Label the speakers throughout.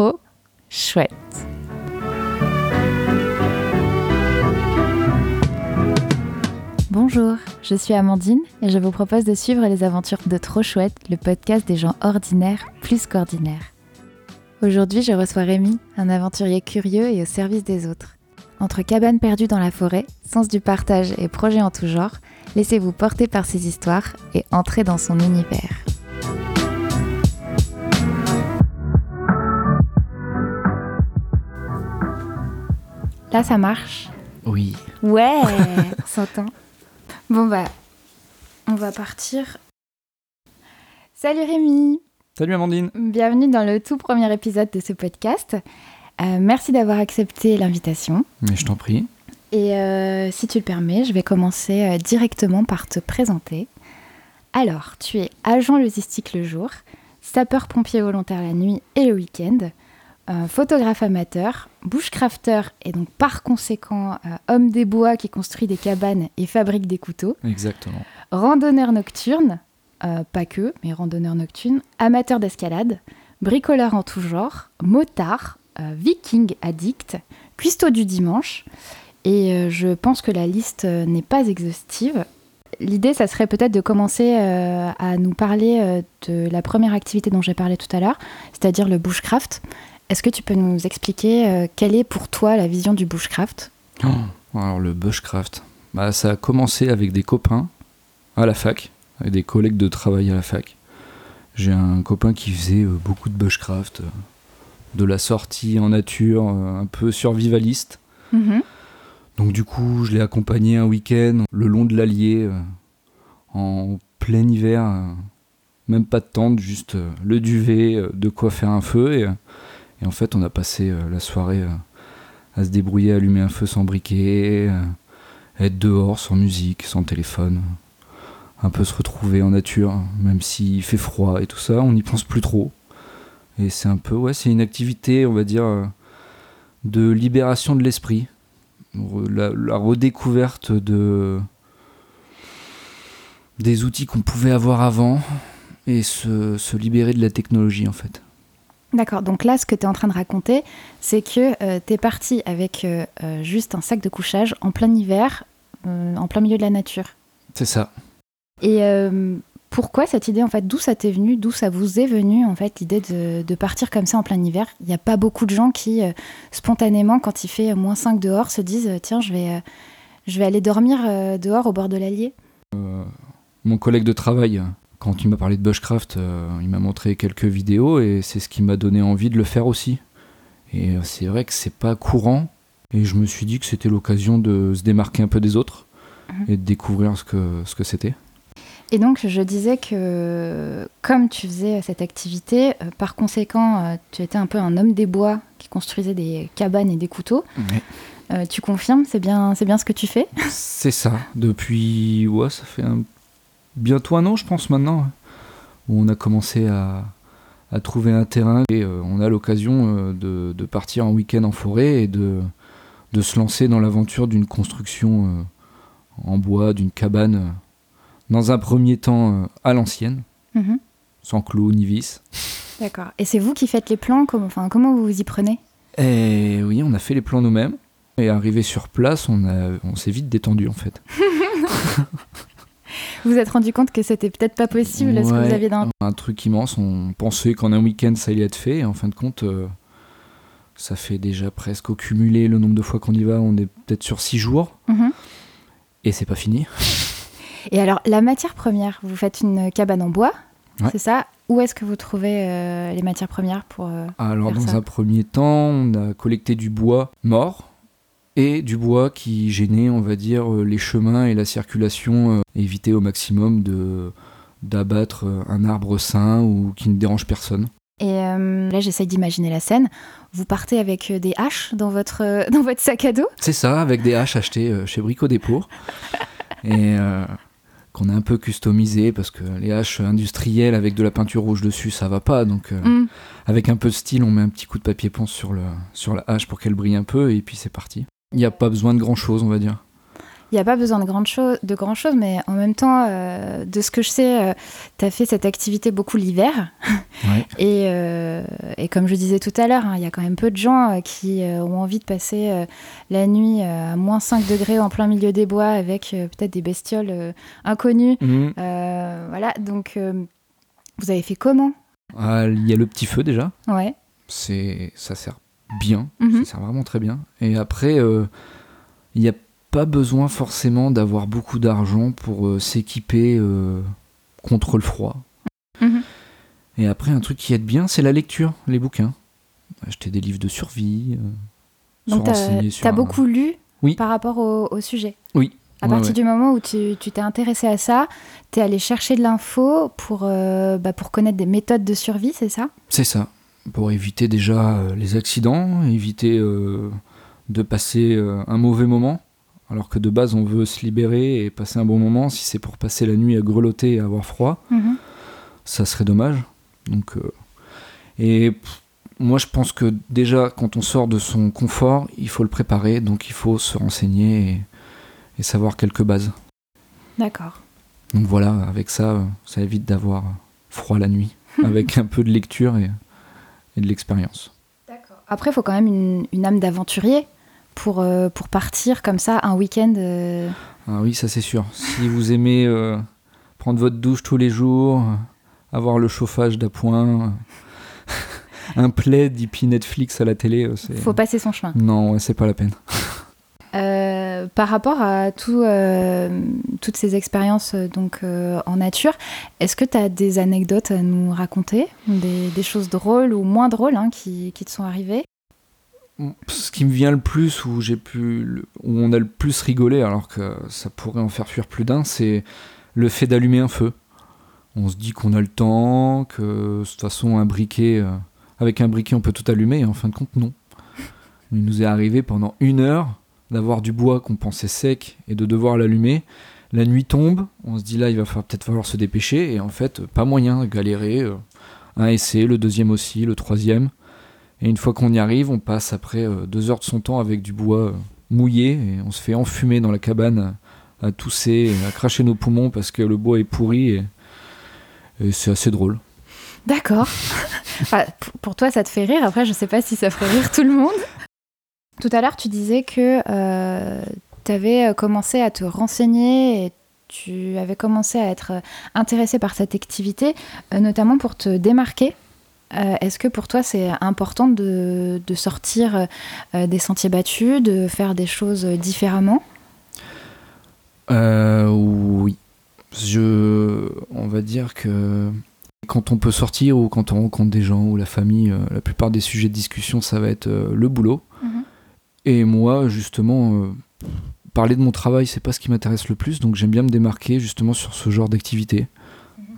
Speaker 1: trop chouette. Bonjour, je suis Amandine et je vous propose de suivre les aventures de Trop Chouette, le podcast des gens ordinaires plus qu'ordinaires. Aujourd'hui, je reçois Rémi, un aventurier curieux et au service des autres. Entre cabanes perdues dans la forêt, sens du partage et projets en tout genre, laissez-vous porter par ses histoires et entrez dans son univers. Là, ça marche
Speaker 2: Oui.
Speaker 1: Ouais, on s'entend. Bon bah, on va partir. Salut Rémi
Speaker 2: Salut Amandine.
Speaker 1: Bienvenue dans le tout premier épisode de ce podcast. Euh, merci d'avoir accepté l'invitation.
Speaker 2: Mais je t'en prie.
Speaker 1: Et euh, si tu le permets, je vais commencer euh, directement par te présenter. Alors, tu es agent logistique le jour, sapeur-pompier volontaire la nuit et le week-end, euh, photographe amateur, bushcrafter et donc par conséquent euh, homme des bois qui construit des cabanes et fabrique des couteaux,
Speaker 2: Exactement.
Speaker 1: randonneur nocturne, euh, pas que, mais randonneur nocturne, amateur d'escalade, bricoleur en tout genre, motard, viking addict, cuistot du dimanche. Et je pense que la liste n'est pas exhaustive. L'idée, ça serait peut-être de commencer à nous parler de la première activité dont j'ai parlé tout à l'heure, c'est-à-dire le bushcraft. Est-ce que tu peux nous expliquer euh, quelle est pour toi la vision du bushcraft?
Speaker 2: Oh, alors le bushcraft, bah, ça a commencé avec des copains à la fac, avec des collègues de travail à la fac. J'ai un copain qui faisait euh, beaucoup de bushcraft, euh, de la sortie en nature, un peu survivaliste.
Speaker 1: Mhm.
Speaker 2: Donc du coup, je l'ai accompagné un week-end le long de l'Allier, en plein hiver, même pas de tente, juste le duvet, de quoi faire un feu. Et, et en fait, on a passé euh, la soirée euh, à se débrouiller, à allumer un feu sans briquet, euh, être dehors sans musique, sans téléphone, un peu se retrouver en nature, même s'il fait froid et tout ça, on n'y pense plus trop. Et c'est un peu, ouais, c'est une activité, on va dire, de libération de l'esprit la, la redécouverte de des outils qu'on pouvait avoir avant et se, se libérer de la technologie en fait.
Speaker 1: D'accord, donc là, ce que tu es en train de raconter, c'est que tu es parti avec euh, euh, juste un sac de couchage en plein hiver, euh, en plein milieu de la nature.
Speaker 2: C'est ça.
Speaker 1: Et euh, pourquoi cette idée, en fait, d'où ça t'est venu, d'où ça vous est venu, en fait, l'idée de, de partir comme ça en plein hiver? Il n'y a pas beaucoup de gens qui, euh, spontanément, quand il fait euh, moins 5 dehors, se disent, euh, tiens, je vais, euh, je vais aller dormir euh, dehors au bord de l'Allier.
Speaker 2: Euh, mon collègue de travail, quand il m'a parlé de bushcraft, euh, il m'a montré quelques vidéos et c'est ce qui m'a donné envie de le faire aussi. Et euh, c'est vrai que c'est pas courant et je me suis dit que c'était l'occasion de se démarquer un peu des autres
Speaker 1: Mhm.
Speaker 2: et de découvrir ce que ce que c'était.
Speaker 1: Et donc, je disais que comme tu faisais cette activité, euh, par conséquent, tu étais un peu un homme des bois qui construisait des cabanes et des couteaux. Euh, tu confirmes, c'est bien, c'est bien ce que tu fais?
Speaker 2: C'est ça, depuis. Ouais, ça fait un- bientôt un an, je pense, maintenant, où on a commencé à, à trouver un terrain et euh, on a l'occasion euh, de, de partir en week-end en forêt et de, de se lancer dans l'aventure d'une construction euh, en bois, d'une cabane, dans un premier temps à l'ancienne,
Speaker 1: Mhm.
Speaker 2: sans clous ni vis.
Speaker 1: D'accord. Et c'est vous qui faites les plans? Comment, enfin, comment vous vous y prenez?
Speaker 2: Et oui, on a fait les plans nous-mêmes. Et arrivé sur place, on, a- on s'est vite détendu en fait.
Speaker 1: Vous vous êtes rendu compte que c'était peut-être pas possible ce que
Speaker 2: Ouais,
Speaker 1: vous aviez dans.
Speaker 2: Un truc immense, on pensait qu'en un week-end ça allait être fait, et en fin de compte, euh, ça fait déjà presque au cumulé le nombre de fois qu'on y va, on est peut-être sur six jours,
Speaker 1: Mhm.
Speaker 2: et c'est pas fini.
Speaker 1: Et alors, la matière première, vous faites une cabane en bois,
Speaker 2: Ouais.
Speaker 1: c'est ça? Où est-ce que vous trouvez euh, les matières premières pour. euh,
Speaker 2: Alors
Speaker 1: Faire
Speaker 2: dans
Speaker 1: ça?
Speaker 2: un premier temps, on a collecté du bois mort, et du bois qui gênait, on va dire, euh, les chemins et la circulation, euh, éviter au maximum de d'abattre euh, un arbre sain ou qui ne dérange personne.
Speaker 1: Et euh, là, j'essaye d'imaginer la scène. Vous partez avec des haches dans votre, euh, dans votre sac à dos?
Speaker 2: C'est ça, avec des haches achetées euh, chez Brico Dépôt. et qu'on a un peu customisé parce que les haches industrielles avec de la peinture rouge dessus, ça va pas. Donc,
Speaker 1: Mm.
Speaker 2: avec un peu de style, on met un petit coup de papier ponce sur, le, sur la hache pour qu'elle brille un peu et puis c'est parti. Il n'y a pas besoin de grand chose, on va dire.
Speaker 1: il n'y a pas besoin de grand chose, de grand chose, mais en même temps, euh, de ce que je sais, tu as fait cette activité beaucoup l'hiver.
Speaker 2: Ouais.
Speaker 1: Et, euh, et comme je disais tout à l'heure, hein, il y a quand même peu de gens euh, qui euh, ont envie de passer euh, la nuit euh, à moins 5 degrés en plein milieu des bois avec euh, peut-être des bestioles euh, inconnues. Euh, voilà, donc euh, vous avez fait comment?
Speaker 2: Ah, Il y a le petit feu déjà.
Speaker 1: Ouais.
Speaker 2: Ça sert bien.
Speaker 1: Mhm.
Speaker 2: Ça sert vraiment très bien. Et après, euh, il n'y a pas besoin forcément d'avoir beaucoup d'argent pour euh, s'équiper euh, contre le froid.
Speaker 1: Mhm.
Speaker 2: Et après, un truc qui aide bien, c'est la lecture, les bouquins. Acheter des livres de survie.
Speaker 1: Donc, tu as
Speaker 2: un-
Speaker 1: beaucoup lu
Speaker 2: Oui.
Speaker 1: par rapport au, au sujet.
Speaker 2: Oui.
Speaker 1: À
Speaker 2: Ouais,
Speaker 1: partir
Speaker 2: ouais.
Speaker 1: du moment où tu tu t'es intéressé à ça, tu es allé chercher de l'info pour, euh, bah, pour connaître des méthodes de survie, c'est ça?
Speaker 2: C'est ça. Pour éviter déjà euh, les accidents, éviter euh, de passer euh, un mauvais moment. Alors que de base, on veut se libérer et passer un bon moment. Si c'est pour passer la nuit à grelotter et avoir froid,
Speaker 1: Mhm.
Speaker 2: ça serait dommage. Donc, euh, et pff, moi, je pense que déjà, quand on sort de son confort, il faut le préparer. Donc, il faut se renseigner et, et savoir quelques bases.
Speaker 1: D'accord.
Speaker 2: Donc voilà, avec ça, ça évite d'avoir froid la nuit, avec un peu de lecture et, et de l'expérience.
Speaker 1: Après, il faut quand même une, une âme d'aventurier pour, euh, pour partir comme ça un week-end. euh,
Speaker 2: Ah oui, ça c'est sûr. Si vous aimez euh, prendre votre douche tous les jours, avoir le chauffage d'appoint, un plaid hippie Netflix à la télé, c'est...
Speaker 1: faut passer son chemin.
Speaker 2: Non, ouais, c'est pas la peine.
Speaker 1: Euh, par rapport à euh, toutes ces expériences euh, donc, en nature, est-ce que tu as des anecdotes à nous raconter? Des, choses drôles ou moins drôles hein, qui, te sont arrivées?
Speaker 2: Ce qui me vient le plus, où où on a le plus rigolé, alors que ça pourrait en faire fuir plus d'un, c'est le fait d'allumer un feu. On se dit qu'on a le temps, que de toute façon un briquet, avec un briquet on peut tout allumer, et en fin de compte non. Il nous est arrivé pendant une heure d'avoir du bois qu'on pensait sec et de devoir l'allumer. La nuit tombe, on se dit là il va peut-être falloir se dépêcher, et en fait pas moyen, galérer. euh, un essai, le deuxième aussi, le troisième. Et une fois qu'on y arrive, on passe après euh, deux heures de son temps avec du bois euh, mouillé et on se fait enfumer dans la cabane à, tousser, à cracher nos poumons parce que le bois est pourri et, c'est assez drôle.
Speaker 1: D'accord. P- pour toi, ça te fait rire. Après, je sais pas si ça ferait rire tout le monde. Tout à l'heure, tu disais que tu avais commencé à te renseigner et tu avais commencé à être euh, intéressé par cette activité, euh, notamment pour te démarquer. Euh, Est-ce que pour toi, c'est important de, sortir euh, des sentiers battus, de faire des choses différemment?
Speaker 2: Euh, oui. Je, on va dire que quand on peut sortir ou quand on rencontre des gens ou la famille, euh, la plupart des sujets de discussion, ça va être euh, le boulot.
Speaker 1: Mhm.
Speaker 2: Et moi, justement, euh, parler de mon travail, c'est pas ce qui m'intéresse le plus, donc j'aime bien me démarquer justement sur ce genre d'activité,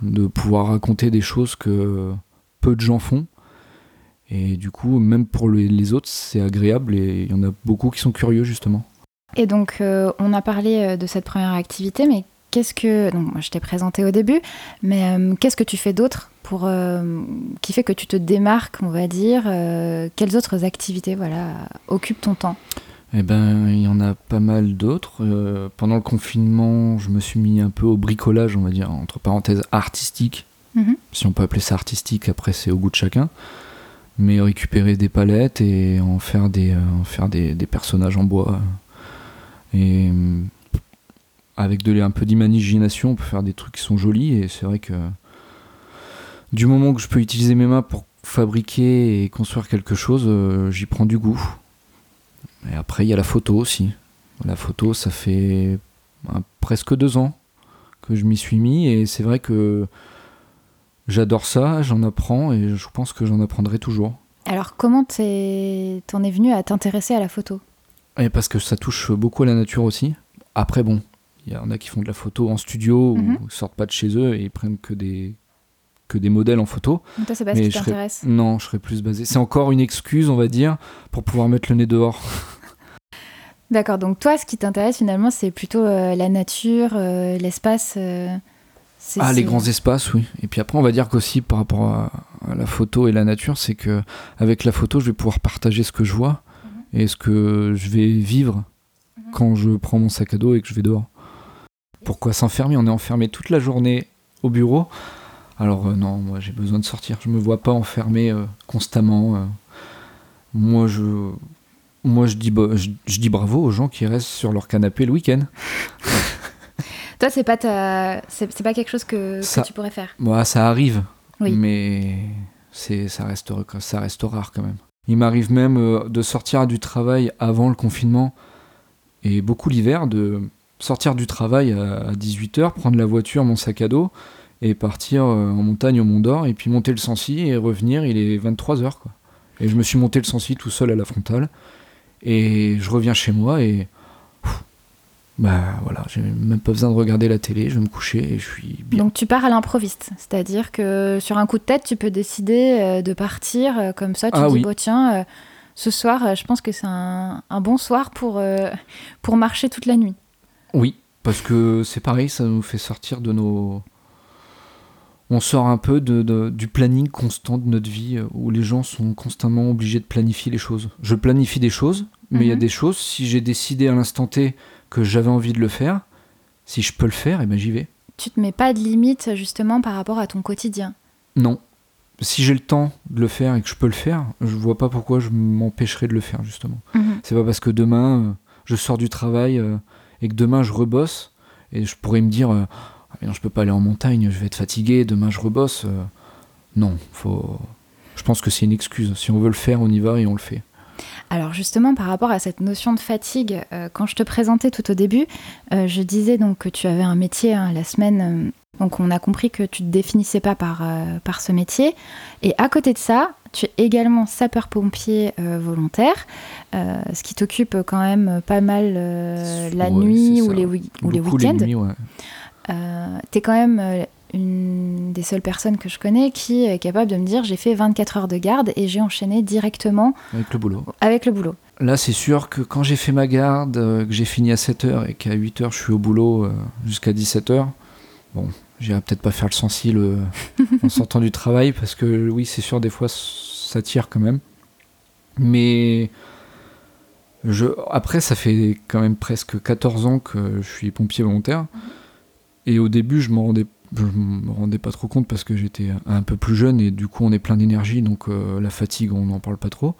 Speaker 2: de pouvoir raconter des choses que peu de gens font. Et du coup, même pour les, autres, c'est agréable et il y en a beaucoup qui sont curieux justement.
Speaker 1: Et donc, euh, on a parlé euh, de cette première activité, mais qu'est-ce que. Donc, moi, je t'ai présenté au début, mais euh, qu'est-ce que tu fais d'autre pour, euh, qui fait que tu te démarques, on va dire euh, Quelles autres activités voilà, occupent ton temps?
Speaker 2: Eh ben, il y en a pas mal d'autres. Euh, pendant le confinement, je me suis mis un peu au bricolage, on va dire, entre parenthèses, artistique.
Speaker 1: Mhm.
Speaker 2: Si on peut appeler ça artistique, après c'est au goût de chacun. Mais récupérer des palettes et en faire des, euh, en faire des, des personnages en bois. Et euh, avec de, un peu d'imagination, on peut faire des trucs qui sont jolis. Et c'est vrai que du moment que je peux utiliser mes mains pour fabriquer et construire quelque chose, euh, j'y prends du goût. Et après, il y a la photo aussi. La photo, ça fait presque deux ans que je m'y suis mis. Et c'est vrai que j'adore ça, j'en apprends et je pense que j'en apprendrai toujours.
Speaker 1: Alors, comment t'en es venu à t'intéresser à la photo?
Speaker 2: Et parce que ça touche beaucoup à la nature aussi. Après, bon, il y en a qui font de la photo en studio
Speaker 1: Mhm.
Speaker 2: ou ils sortent pas de chez eux et ils prennent que des, que des modèles en photo.
Speaker 1: Donc, toi, c'est pas ce qui
Speaker 2: serais-
Speaker 1: t'intéresse
Speaker 2: Non, je serais plus basé. C'est encore une excuse, on va dire, pour pouvoir mettre le nez dehors.
Speaker 1: D'accord, donc toi, ce qui t'intéresse finalement, c'est plutôt euh, la nature, euh, l'espace. euh,
Speaker 2: Ah, les grands espaces, oui. Et puis après, on va dire qu'aussi par rapport à, à la photo et la nature, c'est que avec la photo, je vais pouvoir partager ce que je vois et ce que je vais vivre.
Speaker 1: Mhm.
Speaker 2: quand je prends mon sac à dos et que je vais dehors. Pourquoi s'enfermer? On est enfermé toute la journée au bureau. Alors euh, non, moi j'ai besoin de sortir. Je me vois pas enfermé euh, constamment. euh. Moi je, moi je dis, je, je dis bravo aux gens qui restent sur leur canapé le week-end.
Speaker 1: Toi, c'est pas ta... c'est pas quelque chose que, que
Speaker 2: Ça-
Speaker 1: tu pourrais faire?
Speaker 2: Moi ça arrive,
Speaker 1: Oui.
Speaker 2: mais c'est ça reste ça reste rare quand même. Il m'arrive même de sortir du travail avant le confinement et beaucoup l'hiver de sortir du travail à 18h, prendre la voiture, mon sac à dos et partir euh, en montagne au Mont d'Or et puis monter le Sancy et revenir, il est 23h quoi. Et je me suis monté le Sancy tout seul à la frontale et je reviens chez moi et pff, bah voilà, j'ai même pas besoin de regarder la télé, je vais me coucher et je suis bien.
Speaker 1: Donc tu pars à l'improviste, c'est-à-dire que sur un coup de tête, tu peux décider euh, de partir euh, comme ça. Tu
Speaker 2: Ah
Speaker 1: dis,
Speaker 2: oui.
Speaker 1: bon, tiens, euh, ce soir, je pense que c'est un, un bon soir pour, euh, pour marcher toute la nuit.
Speaker 2: Oui, parce que c'est pareil, ça nous fait sortir de nos. On sort un peu de, de- du planning constant de notre vie euh, où les gens sont constamment obligés de planifier les choses. Je planifie des choses, mais il y a
Speaker 1: Mhm.
Speaker 2: des choses, si j'ai décidé à l'instant T que j'avais envie de le faire, si je peux le faire, et ben j'y vais.
Speaker 1: Tu te mets pas de limite justement par rapport à ton quotidien?
Speaker 2: Non. Si j'ai le temps de le faire et que je peux le faire, je vois pas pourquoi je m'empêcherais de le faire justement.
Speaker 1: Mhm.
Speaker 2: C'est pas parce que demain euh, je sors du travail euh, et que demain je rebosse et je pourrais me dire euh, Ah, mais non je peux pas aller en montagne, je vais être fatigué, demain je rebosse. euh. non, faut. Je pense que c'est une excuse. Si on veut le faire, on y va et on le fait.
Speaker 1: Alors justement, par rapport à cette notion de fatigue, euh, quand je te présentais tout au début, euh, je disais donc que tu avais un métier hein, la semaine. donc on a compris que tu te définissais pas par, par ce métier. Et à côté de ça, tu es également sapeur-pompier euh, volontaire, euh, ce qui t'occupe quand même pas mal euh, la
Speaker 2: Ouais,
Speaker 1: nuit ou les, ou les week-ends.
Speaker 2: ouais.
Speaker 1: Euh, tu es quand même euh, une des seules personnes que je connais qui est capable de me dire j'ai fait 24 heures de garde et j'ai enchaîné directement
Speaker 2: avec le boulot.
Speaker 1: avec le boulot.
Speaker 2: Là, c'est sûr que quand j'ai fait ma garde, euh, que j'ai fini à 7h et qu'à 8h je suis au boulot jusqu'à 17h, bon, j'irai peut-être pas faire le sensible en sortant du travail parce que oui, c'est sûr, des fois ça tire quand même. Mais je, après, ça fait quand même presque 14 ans que je suis pompier volontaire. Et au début, je m'en rendais, je me rendais pas trop compte parce que j'étais un peu plus jeune et du coup, on est plein d'énergie, donc euh, la fatigue, on n'en parle pas trop.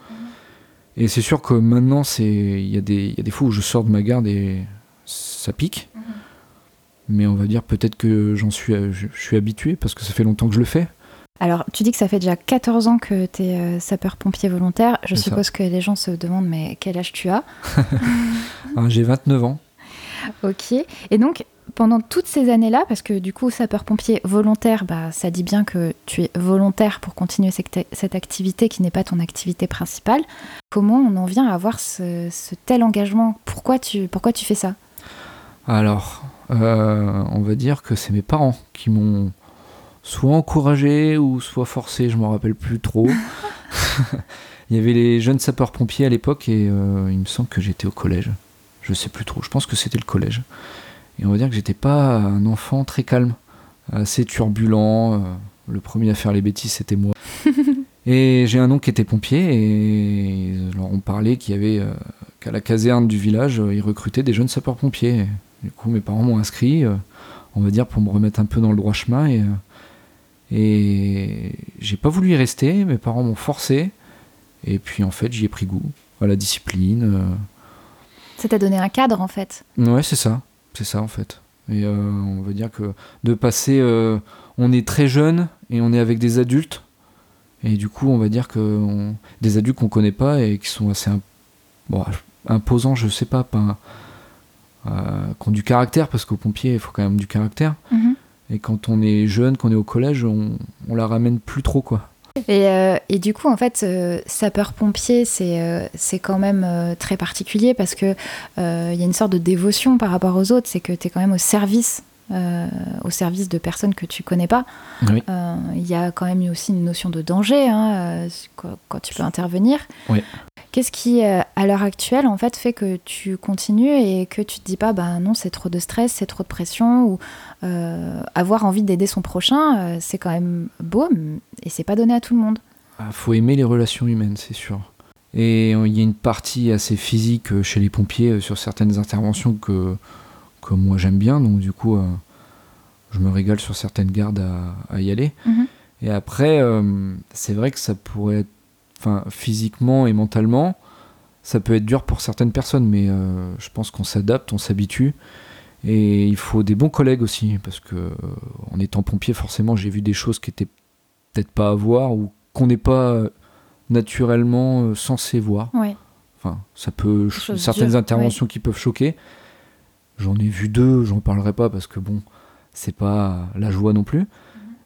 Speaker 2: Et c'est sûr que maintenant, c'est il y, a des- il y a des fois où je sors de ma garde et ça pique. Mais on va dire peut-être que j'en suis, je, je suis habitué parce que ça fait longtemps que je le fais.
Speaker 1: Alors, tu dis que ça fait déjà 14 ans que tu es sapeur-pompier volontaire. Je
Speaker 2: ça.
Speaker 1: suppose que les gens se demandent, mais quel âge tu as?
Speaker 2: Hein, J'ai 29 ans.
Speaker 1: Ok. Et donc, pendant toutes ces années-là, parce que du coup, sapeur-pompier volontaire, bah, ça dit bien que tu es volontaire pour continuer cette, cette activité qui n'est pas ton activité principale. Comment on en vient à avoir ce, ce tel engagement? Pourquoi tu, pourquoi tu fais ça?
Speaker 2: Alors, euh, on va dire que c'est mes parents qui m'ont soit encouragé ou soit forcé, je m'en rappelle plus trop. il y avait les jeunes sapeurs-pompiers à l'époque et euh, il me semble que j'étais au collège. Je sais plus trop, je pense que c'était le collège. Et on va dire que j'étais pas un enfant très calme, assez turbulent. euh, le premier à faire les bêtises, c'était moi. et j'ai un oncle qui était pompier et leur ont parlé qu'il y avait euh, qu'à la caserne du village, euh, ils recrutaient des jeunes sapeurs-pompiers. Du coup, mes parents m'ont inscrit, euh, on va dire, pour me remettre un peu dans le droit chemin. Et, et j'ai pas voulu y rester, mes parents m'ont forcé. Et puis en fait, j'y ai pris goût à la discipline. euh.
Speaker 1: Ça t'a donné un cadre, en fait.
Speaker 2: Ouais, c'est ça. C'est ça, en fait. Et euh, on va dire que de passer. euh, on est très jeune et on est avec des adultes. Et du coup, on va dire que on- des adultes qu'on connaît pas et qui sont assez bon, imposants, je sais pas, pas euh, qui ont du caractère, parce qu'au pompier, il faut quand même du caractère.
Speaker 1: Mhm.
Speaker 2: Et quand on est jeune, qu'on est au collège, on, on la ramène plus trop, quoi.
Speaker 1: Et, euh, et du coup, en fait, euh, sapeur-pompier, c'est euh, c'est quand même très particulier parce que euh, il y a une sorte de dévotion par rapport aux autres. C'est que tu es quand même au service, au service de personnes que tu connais pas.
Speaker 2: Oui.
Speaker 1: Il y a quand même aussi une notion de danger hein, quand, quand tu peux intervenir.
Speaker 2: Oui.
Speaker 1: Qu'est-ce qui, euh, à l'heure actuelle, en fait, fait que tu continues et que tu te dis pas, bah non, c'est trop de stress, c'est trop de pression, ou euh, avoir envie d'aider son prochain, euh, c'est quand même beau, et c'est pas donné à tout le monde.
Speaker 2: Ah, faut aimer les relations humaines, c'est sûr. Et il y a une partie assez physique chez les pompiers sur certaines interventions que, que moi j'aime bien. Donc du coup, je me régale sur certaines gardes à, y aller.
Speaker 1: Mhm.
Speaker 2: Et après, c'est vrai que ça pourrait être, enfin, physiquement et mentalement, ça peut être dur pour certaines personnes, mais je pense qu'on s'adapte, on s'habitue. Et il faut des bons collègues aussi, parce que en étant pompier, forcément, j'ai vu des choses qui étaient peut-être pas à voir ou qu'on n'est pas naturellement euh, censé voir. Enfin, ça peut certaines interventions qui peuvent choquer. J'en ai vu deux, j'en parlerai pas parce que bon, c'est pas la joie non plus.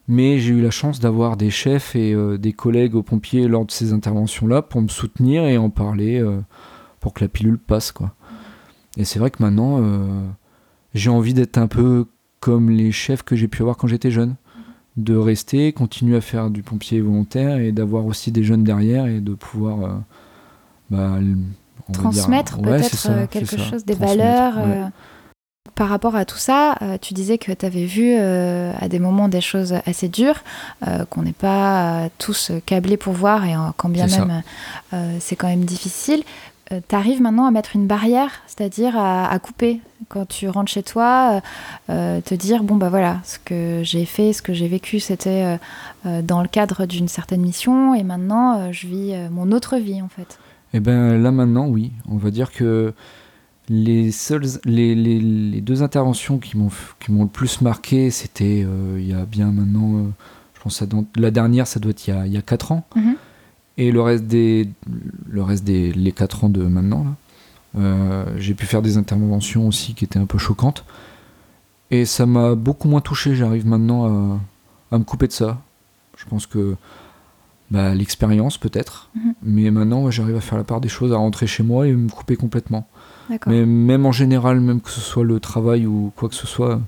Speaker 2: Mais j'ai eu la chance d'avoir des chefs et euh, des collègues aux pompiers lors de ces interventions-là pour me soutenir et en parler euh, pour que la pilule passe quoi. Et c'est vrai que maintenant j'ai envie d'être un peu comme les chefs que j'ai pu avoir quand j'étais jeune. De rester, continuer à faire du pompier volontaire et d'avoir aussi des jeunes derrière et de pouvoir euh, bah,
Speaker 1: transmettre peut-être euh, quelque chose, des valeurs. Euh. Par rapport à tout ça, tu disais que tu avais vu à des moments des choses assez dures, qu'on n'est pas tous câblés pour voir, et quand bien même c'est quand même difficile. Euh, tu arrives maintenant à mettre une barrière, c'est-à-dire à, couper quand tu rentres chez toi, euh, euh, te dire bon bah voilà, ce que j'ai fait, ce que j'ai vécu, c'était dans le cadre d'une certaine mission, et maintenant je vis mon autre vie en fait.
Speaker 2: Eh ben là maintenant oui, on va dire que les seules, les, les, deux interventions qui m'ont le plus marqué, c'était il y a bien maintenant, je pense la dernière, ça doit être il y a, il y a 4 ans.
Speaker 1: Mm-hmm.
Speaker 2: Et le reste des, le reste des les 4 ans de maintenant, euh, j'ai pu faire des interventions aussi qui étaient un peu choquantes. Et ça m'a beaucoup moins touché. J'arrive maintenant à, me couper de ça. Je pense que bah, l'expérience peut-être,
Speaker 1: mhm.
Speaker 2: mais maintenant j'arrive à faire la part des choses, à rentrer chez moi et me couper complètement. Mais même en général, même que ce soit le travail ou quoi que ce soit,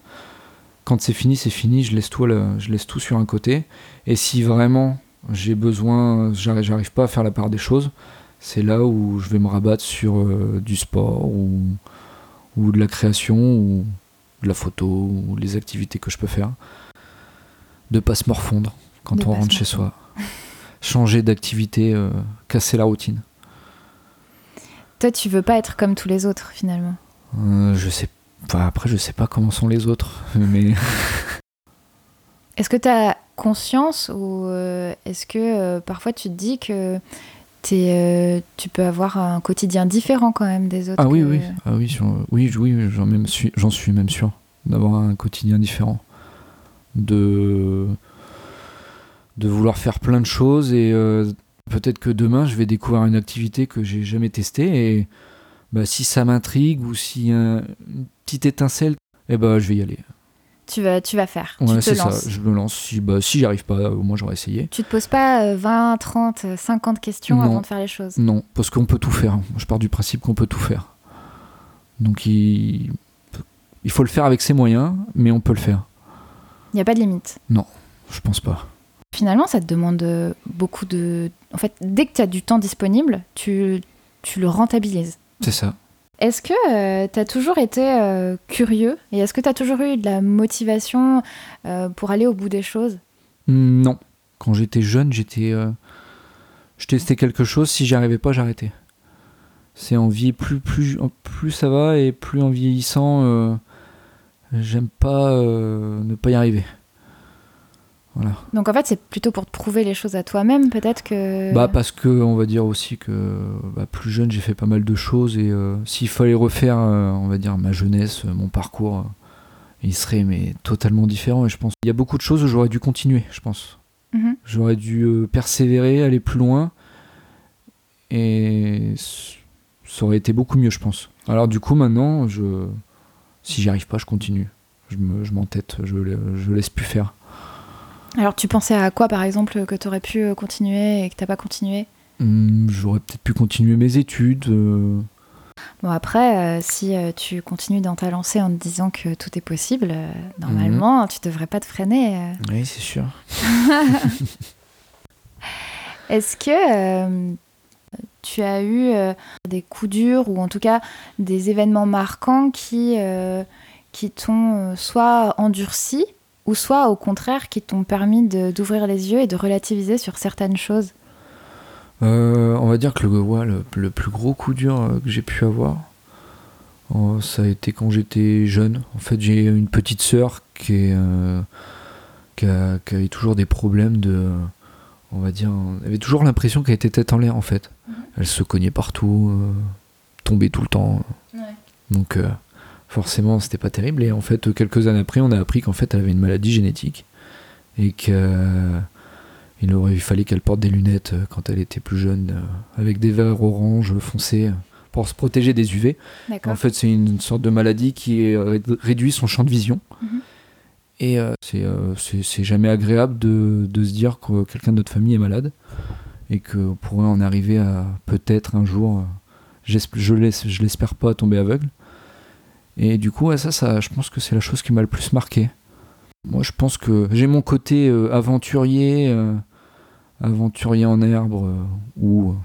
Speaker 2: quand c'est fini, c'est fini. Je laisse tout, je laisse tout sur un côté. Et si vraiment j'ai besoin, j'arrive pas à faire la part des choses, c'est là où je vais me rabattre sur euh, du sport ou, ou de la création ou de la photo ou les activités que je peux faire. De pas se morfondre quand on rentre chez soi. Changer d'activité, euh, casser la routine.
Speaker 1: Toi, tu veux pas être comme tous les autres finalement?
Speaker 2: Euh, Je sais pas. Après, je sais pas comment sont les autres, mais.
Speaker 1: Est-ce que tu as conscience ou euh, est-ce que parfois tu te dis que es, tu peux avoir un quotidien différent quand même des autres
Speaker 2: Ah oui, oui, ah oui, oui, oui j'en suis, suis même sûr d'avoir un quotidien différent. De, de vouloir faire plein de choses et peut-être que demain je vais découvrir une activité que j'ai jamais testée et bah, si ça m'intrigue ou si une petite étincelle, eh ben, je vais y aller
Speaker 1: tu vas, tu vas faire.
Speaker 2: Ouais, c'est ça, je me lance. Si, bah, si j'y arrive pas, au moins j'aurais essayé.
Speaker 1: Tu te poses pas 20, 30, 50 questions avant de faire les choses?
Speaker 2: Non, parce qu'on peut tout faire. Je pars du principe qu'on peut tout faire. Donc il... il faut le faire avec ses moyens, mais on peut le faire.
Speaker 1: Il n'y a pas de limite?
Speaker 2: Non, je pense pas.
Speaker 1: Finalement, ça te demande beaucoup de. En fait, dès que tu as du temps disponible, tu, tu le rentabilises.
Speaker 2: C'est ça.
Speaker 1: Est-ce que euh, tu as toujours été euh, curieux et est-ce que tu as toujours eu de la motivation euh, pour aller au bout des choses?
Speaker 2: Non. Quand j'étais jeune, j'étais je testais quelque chose, si j'y arrivais pas, j'arrêtais. C'est en vie plus plus plus ça va et plus en vieillissant j'aime pas ne pas y arriver.
Speaker 1: Donc en fait, c'est plutôt pour te prouver les choses à toi-même, peut-être que.
Speaker 2: Bah parce que on va dire aussi que bah, plus jeune, j'ai fait pas mal de choses et euh, s'il fallait refaire, euh, on va dire ma jeunesse, euh, mon parcours, il serait mais totalement différent. Et je pense il y a beaucoup de choses où j'aurais dû continuer, je pense.
Speaker 1: Mhm.
Speaker 2: J'aurais dû persévérer, aller plus loin et ça aurait été beaucoup mieux, je pense. Alors du coup maintenant, je si j'y arrive pas, je continue. Je m'entête, je, je laisse plus faire.
Speaker 1: Alors tu pensais à quoi par exemple que tu aurais pu euh, continuer et que tu pas continué?
Speaker 2: Hmm, J'aurais peut-être pu continuer mes études. Euh.
Speaker 1: Bon après, euh, si tu continues dans ta lancée en te disant que tout est possible, normalement tu devrais pas te freiner.
Speaker 2: Oui c'est sûr.
Speaker 1: Est-ce que tu as eu des coups durs ou en tout cas des événements marquants qui, qui t'ont soit endurci ou soit au contraire qui t'ont permis d'ouvrir les yeux et de relativiser sur certaines choses
Speaker 2: On va dire que le, le, plus gros coup dur que j'ai pu avoir, ça a été quand j'étais jeune. En fait, j'ai une petite sœur qui, est, qui, a, qui, avait toujours des problèmes de. On va dire. Elle avait toujours l'impression qu'elle était tête en l'air, en fait. Mhm. Elle se cognait partout, tombait tout le temps. Donc, forcément, c'était pas terrible. Et en fait, quelques années après, on a appris qu'en fait, elle avait une maladie génétique et qu'il aurait fallu qu'elle porte des lunettes euh, quand elle était plus jeune, euh, avec des verres orange foncés euh, pour se protéger des UV. En fait, c'est une sorte de maladie qui réduit son champ de vision. Mhm. Et c'est jamais agréable de, se dire que quelqu'un de notre famille est malade et qu'on pourrait en arriver à peut-être un jour, je l'espère pas, tomber aveugle. Et du coup, ça, ça, je pense que c'est la chose qui m'a le plus marqué. Moi, je pense que j'ai mon côté euh, aventurier, euh, aventurier en herbe, euh, ou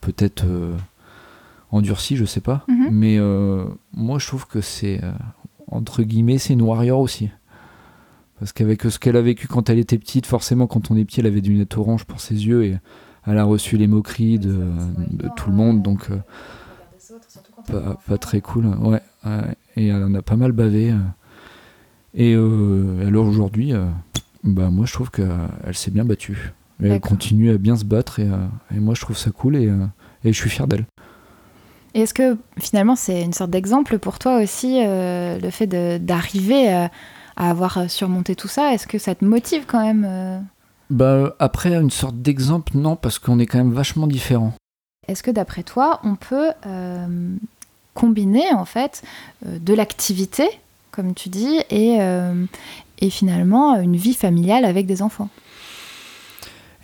Speaker 2: peut-être endurci, je sais pas. Mhm. Mais moi, je trouve que c'est, entre guillemets, c'est une warrior aussi. Parce qu'avec ce qu'elle a vécu quand elle était petite, forcément, quand on est petit, elle avait des lunettes orange pour ses yeux et elle a reçu les moqueries de, tout le monde, donc pas, pas, très cool. Ouais, et elle en a pas mal bavé. Et euh, alors aujourd'hui, euh, bah, moi je trouve qu'elle s'est bien battue. elle continue à bien se battre et, euh, et, moi je trouve ça cool et, et je suis fier d'elle.
Speaker 1: Et est-ce que finalement c'est une sorte d'exemple pour toi aussi, le fait d'arriver à, avoir surmonté tout ça? Est-ce que ça te motive quand même
Speaker 2: bah, Après, une sorte d'exemple, non, parce qu'on est quand même vachement différents.
Speaker 1: Est-ce que d'après toi, on peut combiner en fait de l'activité comme tu dis, et, euh, et finalement une vie familiale avec des enfants.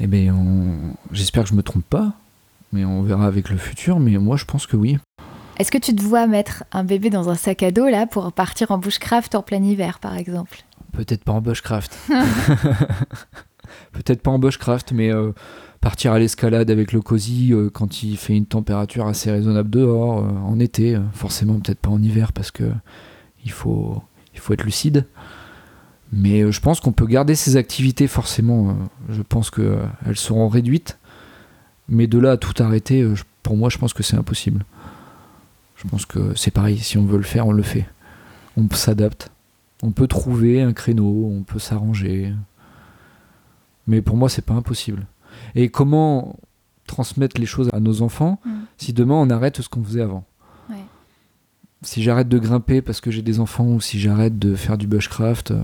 Speaker 2: Eh bien, j'espère que je me trompe pas, mais on verra avec le futur, mais moi je pense que oui.
Speaker 1: Est-ce que tu te vois mettre un bébé dans un sac à dos là pour partir en bushcraft en plein hiver par exemple?
Speaker 2: Peut-être pas en bushcraft. Peut-être pas en bushcraft, mais euh, partir à l'escalade avec le cosy euh, quand il fait une température assez raisonnable dehors, en été, forcément peut-être pas en hiver parce que il faut, il faut être lucide. Mais euh, je pense qu'on peut garder ces activités forcément. Euh, je pense qu'elles euh, seront réduites. Mais de là à tout arrêter, pour moi, je pense que c'est impossible. Je pense que c'est pareil. Si on veut le faire, on le fait. On s'adapte. On peut trouver un créneau, on peut s'arranger. Mais pour moi, c'est pas impossible. Et comment transmettre les choses à nos enfants mm. si demain on arrête ce qu'on faisait avant si j'arrête de grimper parce que j'ai des enfants ou si j'arrête de faire du bushcraft, euh,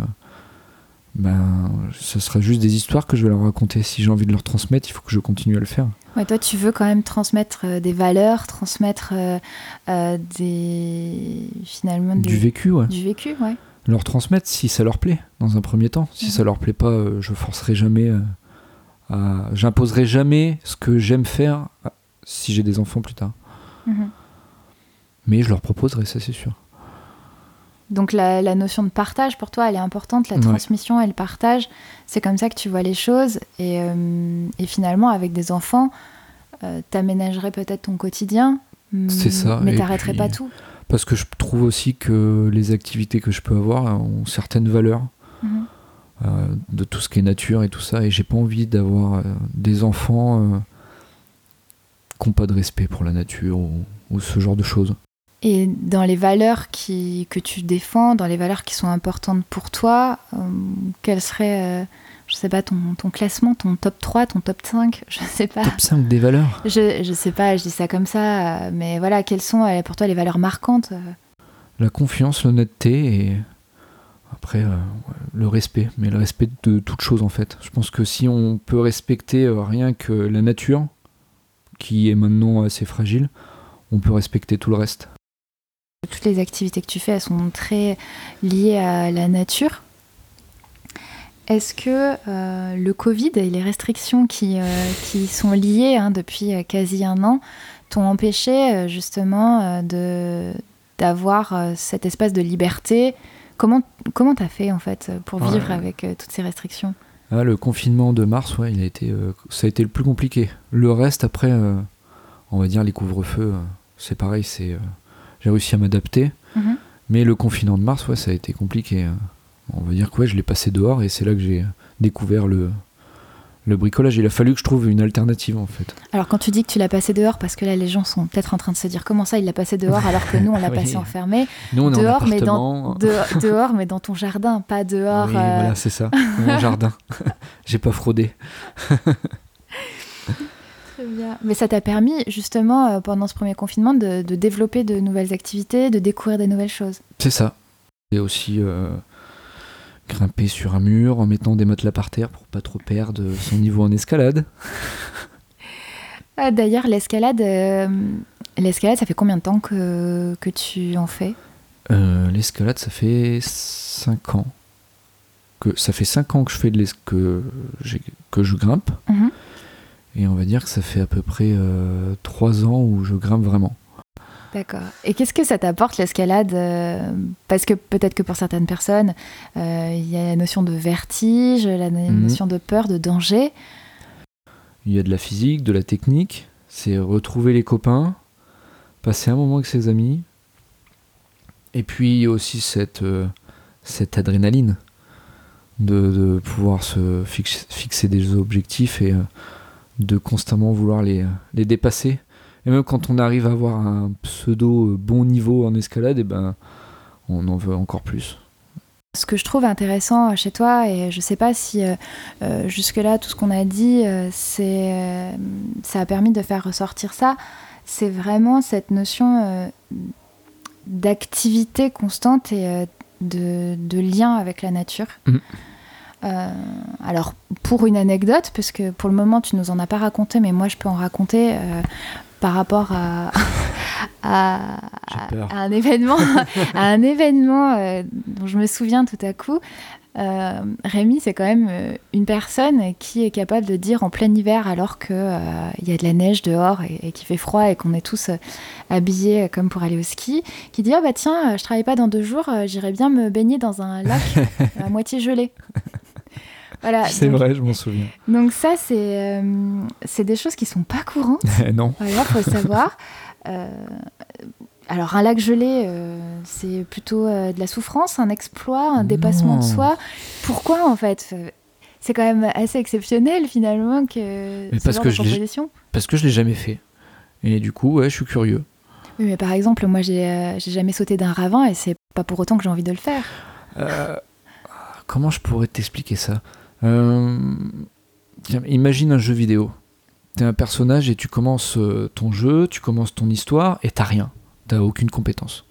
Speaker 2: ben, ce sera juste des histoires que je vais leur raconter. Si j'ai envie de leur transmettre, il faut que je continue à le faire.
Speaker 1: Ouais, toi, tu veux quand même transmettre euh, des valeurs, transmettre euh, des finalement
Speaker 2: du vécu, ouais.
Speaker 1: Du vécu, ouais.
Speaker 2: Leur transmettre si ça leur plaît, dans un premier temps. Si ça leur plaît pas, je forcerai jamais. À... J'imposerai jamais ce que j'aime faire si j'ai des enfants plus tard. Mhm mais je leur proposerai, ça c'est sûr.
Speaker 1: Donc la, notion de partage pour toi, elle est importante, la transmission et le partage, c'est comme ça que tu vois les choses. Et, euh, finalement, avec des enfants, euh, t'aménagerais peut-être ton quotidien,
Speaker 2: c'est ça.
Speaker 1: mais t'arrêterais pas tout.
Speaker 2: Parce que je trouve aussi que les activités que je peux avoir ont certaines valeurs. Mhm. Euh, de tout ce qui est nature et tout ça, et j'ai pas envie d'avoir des enfants qui n'ont pas de respect pour la nature ou ce genre de choses.
Speaker 1: Et dans les valeurs qui, que tu défends, dans les valeurs qui sont importantes pour toi, euh, quel serait, euh, je sais pas, ton, ton, classement, ton top 3, ton top 5, je sais pas.
Speaker 2: Top 5 des valeurs?
Speaker 1: Je, je sais pas, je dis ça comme ça, euh, mais voilà, quelles sont pour toi les valeurs marquantes?
Speaker 2: La confiance, l'honnêteté et après le respect, mais le respect de toute chose en fait. Je pense que si on peut respecter rien que la nature, qui est maintenant assez fragile, on peut respecter tout le reste.
Speaker 1: Toutes les activités que tu fais, elles sont très liées à la nature. Est-ce que euh, le Covid et les restrictions qui, euh, qui sont liées hein, depuis euh, quasi un an t'ont empêché justement d'avoir cet espace de liberté Comment comment t'as fait en fait pour vivre avec toutes ces restrictions?
Speaker 2: Ah, Le confinement de mars, ouais, il a été, ça a été le plus compliqué. Le reste après, on va dire les couvre-feux, c'est pareil, c'est j'ai réussi à m'adapter. Mhm. Mais le confinement de mars, ouais, ça a été compliqué. On va dire que je l'ai passé dehors et c'est là que j'ai découvert le, le bricolage. Il a fallu que je trouve une alternative en fait.
Speaker 1: Alors quand tu dis que tu l'as passé dehors, parce que là les gens sont peut-être en train de se dire comment ça il l'a passé dehors alors que nous on l'a
Speaker 2: Oui.
Speaker 1: passé enfermé.
Speaker 2: Nous, on est en
Speaker 1: dehors, mais dans, de- dehors mais dans ton jardin, pas dehors.
Speaker 2: Oui,
Speaker 1: euh,
Speaker 2: voilà, c'est ça. Mon jardin. J'ai pas fraudé.
Speaker 1: Très bien. Mais ça t'a permis justement euh, pendant ce premier confinement de, de développer de nouvelles activités, de découvrir des nouvelles choses.
Speaker 2: C'est ça. Et aussi euh, grimper sur un mur en mettant des matelas par terre pour pas trop perdre son niveau en escalade.
Speaker 1: Ah, D'ailleurs l'escalade, euh, l'escalade ça fait combien de temps que, que tu en fais?
Speaker 2: Euh, L'escalade, ça fait 5 ans. Que, ça fait 5 ans que je fais de que, que je grimpe.
Speaker 1: Mhm.
Speaker 2: Et on va dire que ça fait à peu près 3 ans où je grimpe vraiment.
Speaker 1: D'accord. Et qu'est-ce que ça t'apporte l'escalade euh, Parce que peut-être que pour certaines personnes, euh, il y a la notion de vertige, la
Speaker 2: Mhm.
Speaker 1: notion de peur, de danger?
Speaker 2: Il y a de la physique, de la technique. C'est retrouver les copains, passer un moment avec ses amis. Et puis aussi cette, euh, cette adrénaline de, de pouvoir se fix- fixer des objectifs et euh, de constamment vouloir les, les dépasser. Et même quand on arrive à avoir un pseudo euh, bon niveau en escalade, et ben, on en veut encore plus.
Speaker 1: Ce que je trouve intéressant chez toi, et je sais pas si euh, euh, jusque-là tout ce qu'on a dit, euh, c'est, euh, ça a permis de faire ressortir ça, c'est vraiment cette notion euh, d'activité constante et euh, de, de lien avec la nature. Euh, alors, pour une anecdote, parce que pour le moment tu nous en as pas raconté, mais moi je peux en raconter euh, par rapport à, un événement, à un événement euh, dont je me souviens tout à coup. Euh, Rémi, c'est quand même euh, une personne qui est capable de dire en plein hiver, alors qu'il y a de la neige dehors et, et qu'il fait froid et qu'on est tous habillés comme pour aller au ski, qui dit Ah bah tiens, je travaille pas dans deux jours, j'irai bien me baigner dans un lac à moitié gelé. Voilà,
Speaker 2: C'est vrai, je m'en souviens.
Speaker 1: donc ça, c'est euh, c'est des choses qui sont pas courantes.
Speaker 2: non.
Speaker 1: Voilà, faut savoir. Euh, alors, un lac gelé, euh, c'est plutôt de la souffrance, un exploit, un dépassement de soi. Pourquoi, en fait? C'est quand même assez exceptionnel, finalement, que
Speaker 2: Mais
Speaker 1: ce
Speaker 2: parce
Speaker 1: genre
Speaker 2: que
Speaker 1: de
Speaker 2: je. Parce que je l'ai jamais fait. Et du coup, ouais, je suis curieux.
Speaker 1: Oui, mais par exemple, moi, j'ai euh, jamais sauté d'un ravin et c'est pas pour autant que j'ai envie de le faire.
Speaker 2: Euh, comment je pourrais t'expliquer ça? Euh, tiens, Imagine un jeu vidéo. T'es un personnage et tu commences euh, ton jeu, tu commences ton histoire et t'as rien. T'as aucune compétence.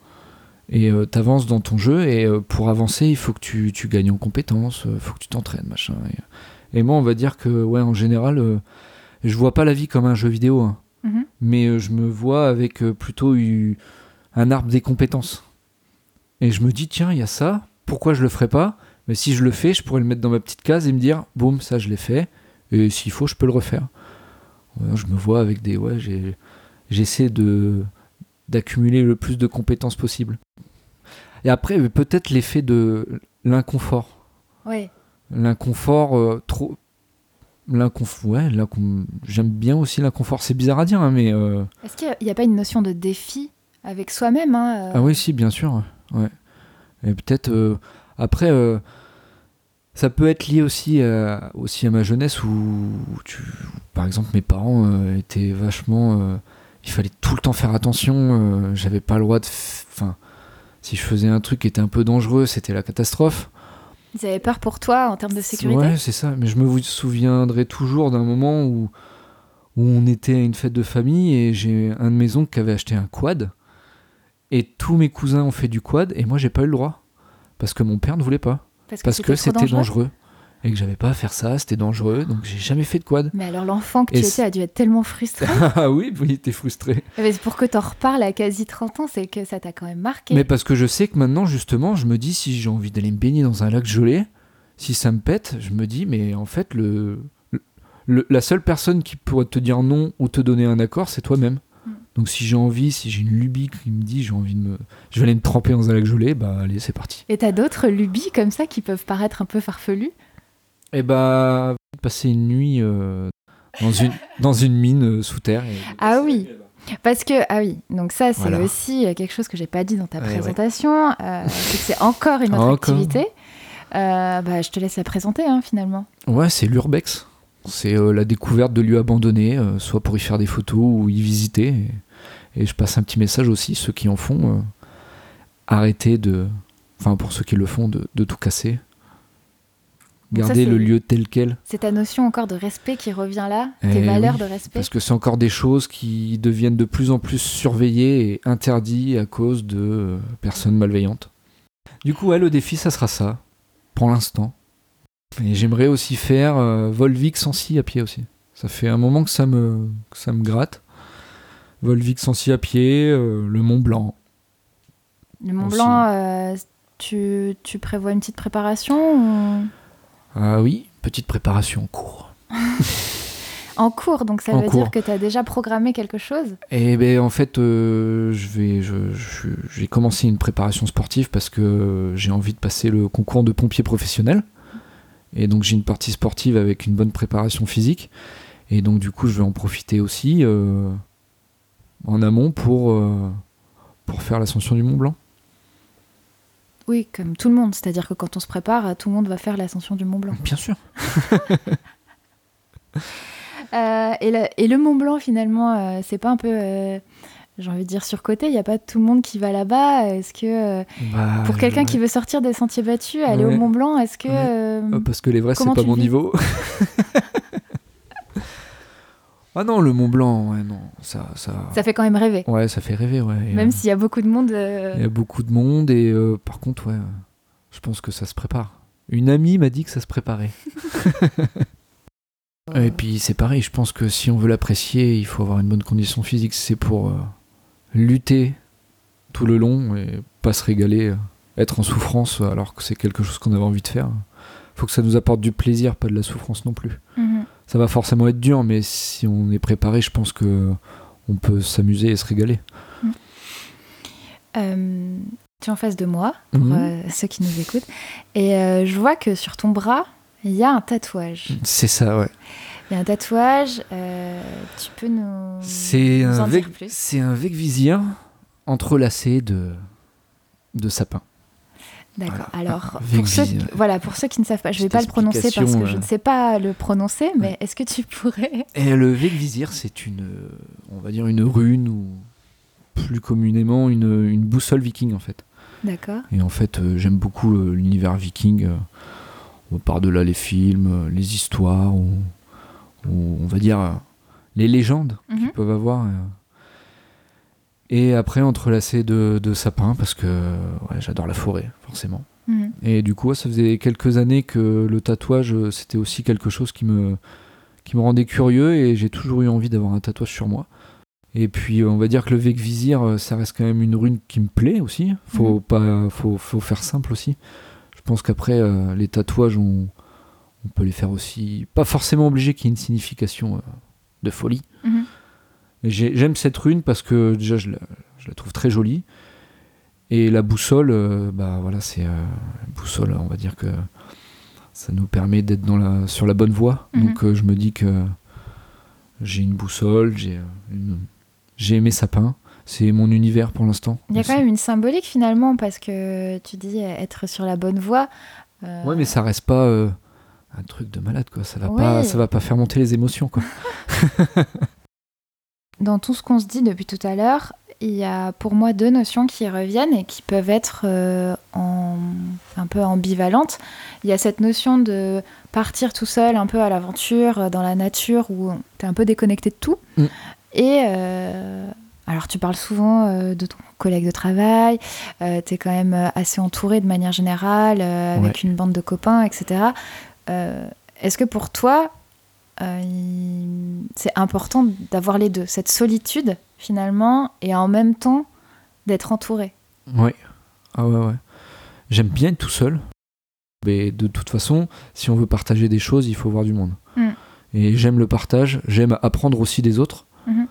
Speaker 2: Et euh, t'avances dans ton jeu et euh, pour avancer, il faut que tu, tu gagnes en compétences, il faut que tu t'entraînes, machin. Et, et moi, on va dire que, ouais, en général, je vois pas la vie comme un jeu vidéo, hein.
Speaker 1: Mhm.
Speaker 2: mais je me vois avec plutôt eu- un arbre des compétences. Et je me dis, tiens, il y a ça, pourquoi je le ferais pas? Mais si je le fais, je pourrais le mettre dans ma petite case et me dire, boum, ça je l'ai fait, et s'il faut, je peux le refaire. Je me vois avec des. Ouais, j'essaie de d'accumuler le plus de compétences possible. Et après, euh, peut-être l'effet de l'inconfort.
Speaker 1: Ouais.
Speaker 2: L'inconfort, euh, trop. L'inconfort, ouais, j'aime bien aussi l'inconfort. C'est bizarre à dire, hein, mais. euh,
Speaker 1: Est-ce qu'il n'y a, pas une notion de défi avec soi-même hein, euh,
Speaker 2: Ah oui, si, bien sûr. Ouais. Et peut-être après, euh, ça peut être lié aussi à, aussi à ma jeunesse où, où tu, où, par exemple, mes parents euh, étaient vachement. euh, il fallait tout le temps faire attention. euh, J'avais pas le droit de. Enfin, si je faisais un truc qui était un peu dangereux, c'était la catastrophe.
Speaker 1: Ils avaient peur pour toi en termes de sécurité?
Speaker 2: Ouais, c'est ça. Mais je me souviendrai toujours d'un moment où, où on était à une fête de famille et j'ai un de mes oncles qui avait acheté un quad. Et tous mes cousins ont fait du quad et moi j'ai pas eu le droit. Parce que mon père ne voulait pas. Parce que c'était dangereux. Et que j'avais pas à faire ça, c'était dangereux. Donc j'ai jamais fait de quad.
Speaker 1: Mais alors l'enfant que tu étais a dû être tellement frustré.
Speaker 2: ah oui, oui, il était frustré.
Speaker 1: Mais pour que t'en reparles à quasi 30 ans, c'est que ça t'a quand même marqué.
Speaker 2: Mais parce que je sais que maintenant, justement, je me dis si j'ai envie d'aller me baigner dans un lac gelé, si ça me pète, je me dis, mais en fait, le, le- la seule personne qui pourrait te dire non ou te donner un accord, c'est toi-même. Donc si j'ai envie, si j'ai une lubie qui me dit j'ai envie de me, je vais aller me tremper dans un lac gelé, bah allez, c'est parti.
Speaker 1: Et t'as d'autres lubies comme ça qui peuvent paraître un peu farfelues?
Speaker 2: Et bah passer une nuit euh, dans une dans une mine euh, sous terre. et-
Speaker 1: Ah oui. Parce que, ah oui, donc ça, c'est
Speaker 2: Voilà.
Speaker 1: aussi euh, quelque chose que j'ai pas dit dans ta
Speaker 2: Ouais, ouais.
Speaker 1: présentation. euh, c'est que c'est encore une autre activité. Euh, bah, je te laisse la présenter, hein, finalement.
Speaker 2: Ouais, c'est l'urbex. C'est euh, la découverte de lieux abandonnés, soit pour y faire des photos ou y visiter. Et, et je passe un petit message aussi, ceux qui en font, euh, arrêtez de. Enfin, pour ceux qui le font, de, de tout casser. Gardez le lieu tel quel.
Speaker 1: C'est ta notion encore de respect qui revient là, tes
Speaker 2: Eh
Speaker 1: valeurs
Speaker 2: oui,
Speaker 1: de respect.
Speaker 2: Parce que c'est encore des choses qui deviennent de plus en plus surveillées et interdites à cause de euh, personnes malveillantes. Du coup, ouais, le défi, ça sera ça, pour l'instant. Et j'aimerais aussi faire euh, Volvic Sancy à pied aussi. Ça fait un moment que ça me, que ça me gratte. Volvic Sancy à pied, euh, le Mont Blanc.
Speaker 1: Le Mont
Speaker 2: aussi.
Speaker 1: Blanc, euh, tu, tu prévois une petite préparation ou-
Speaker 2: Ah oui, petite préparation en cours.
Speaker 1: en cours Donc ça
Speaker 2: En
Speaker 1: veut
Speaker 2: cours.
Speaker 1: dire que tu as déjà programmé quelque chose?
Speaker 2: Et ben en fait, euh, je vais, je, je- j'ai commencé une préparation sportive parce que j'ai envie de passer le concours de pompier professionnel. Et donc j'ai une partie sportive avec une bonne préparation physique. Et donc du coup, je vais en profiter aussi en amont pour, euh, pour faire l'ascension du Mont Blanc.
Speaker 1: Oui, comme tout le monde. C'est-à-dire que quand on se prépare, tout le monde va faire l'ascension du Mont Blanc.
Speaker 2: Bien sûr.
Speaker 1: Euh, et, le, et le Mont Blanc, finalement, euh, c'est pas un peu, euh, j'ai envie de dire, surcoté Il n'y a pas tout le monde qui va là-bas Est-ce que,
Speaker 2: Bah,
Speaker 1: pour quelqu'un
Speaker 2: ouais.
Speaker 1: qui veut sortir des sentiers battus, aller
Speaker 2: Ouais.
Speaker 1: au Mont Blanc, est-ce que...
Speaker 2: Ouais. Ah, Parce que les vrais, c'est pas mon niveau. ah non, le Mont Blanc, ouais, non. Ça, ça...
Speaker 1: ça fait quand même rêver.
Speaker 2: Ouais, ça fait rêver, ouais.
Speaker 1: Même
Speaker 2: euh,
Speaker 1: s'il y a beaucoup de monde. euh,
Speaker 2: Il y a beaucoup de monde et euh, par contre, ouais, je pense que ça se prépare. Une amie m'a dit que ça se préparait. Et puis c'est pareil, je pense que si on veut l'apprécier, il faut avoir une bonne condition physique. C'est pour lutter tout le long et pas se régaler, être en souffrance alors que c'est quelque chose qu'on avait envie de faire. faut que ça nous apporte du plaisir, pas de la souffrance non plus.
Speaker 1: mhm.
Speaker 2: Ça va forcément être dur, mais si on est préparé, je pense que on peut s'amuser et se régaler.
Speaker 1: Euh, tu es en face de moi, pour
Speaker 2: Mhm.
Speaker 1: euh, ceux qui nous écoutent. Et euh, je vois que sur ton bras, il y a un tatouage.
Speaker 2: C'est ça, ouais.
Speaker 1: Il y a un tatouage. tu peux nous,
Speaker 2: C'est un,
Speaker 1: en
Speaker 2: vec,
Speaker 1: dire plus?
Speaker 2: c'est un vec-vizir entrelacé de, de sapin.
Speaker 1: D'accord.
Speaker 2: Voilà.
Speaker 1: Alors,
Speaker 2: Avec
Speaker 1: pour ceux, voilà, pour ceux qui ne savent pas, je ne vais pas le prononcer parce que je ne sais pas le prononcer, mais est-ce que tu pourrais
Speaker 2: Et le vec-vizir, c'est une, euh, on va dire une rune ou plus communément une, une boussole viking en fait.
Speaker 1: D'accord.
Speaker 2: Et en fait, euh, j'aime beaucoup euh, l'univers viking. on par delà les films, les histoires, ou, ou on va dire les légendes
Speaker 1: Mhm.
Speaker 2: qu'ils peuvent avoir. Et après, entrelacé de, de sapins, parce que ouais, j'adore la forêt, forcément.
Speaker 1: Mhm.
Speaker 2: Et du coup, ouais, ça faisait quelques années que le tatouage, euh, c'était aussi quelque chose qui me, qui me rendait curieux et j'ai toujours eu envie d'avoir un tatouage sur moi. Et puis, euh, on va dire que le Vec Vizir, euh, ça reste quand même une rune qui me plaît aussi. Faut,
Speaker 1: Mhm.
Speaker 2: pas, faut, faut faire simple aussi. Je pense qu'après, euh, les tatouages, on, on peut les faire aussi. Pas forcément obligé qu'il y ait une signification euh, de folie.
Speaker 1: Mhm.
Speaker 2: J'aime cette rune parce que déjà, je la, je la trouve très jolie. Et la boussole, euh, bah voilà, c'est euh, boussole, on va dire que ça nous permet d'être dans la, sur la bonne voie.
Speaker 1: Mhm.
Speaker 2: Donc euh, je me dis que j'ai une boussole, j'ai j'ai mes sapins. C'est mon univers pour l'instant.
Speaker 1: Il y a
Speaker 2: aussi.
Speaker 1: quand même une symbolique finalement parce que tu dis être sur la bonne voie.
Speaker 2: Ouais, mais ça reste pas un truc de malade, quoi. Ça va,
Speaker 1: Ouais.
Speaker 2: pas, ça va pas faire monter les émotions, quoi.
Speaker 1: Dans tout ce qu'on se dit depuis tout à l'heure, il y a pour moi deux notions qui reviennent et qui peuvent être euh, en- un peu ambivalentes. Il y a cette notion de partir tout seul un peu à l'aventure euh, dans la nature où tu es un peu déconnecté de tout.
Speaker 2: Mm.
Speaker 1: Et euh, alors tu parles souvent euh, de ton collègue de travail, tu es quand même assez entouré de manière générale, avec une bande de copains, etc. Est-ce que pour toi, euh, c'est important d'avoir les deux, cette solitude finalement, et en même temps d'être entouré.
Speaker 2: Ouais. Ah ouais, ouais. J'aime bien être tout seul. Mais de toute façon, si on veut partager des choses, il faut voir du monde.
Speaker 1: Mm.
Speaker 2: Et j'aime le partage, j'aime apprendre aussi des autres.
Speaker 1: Mhm.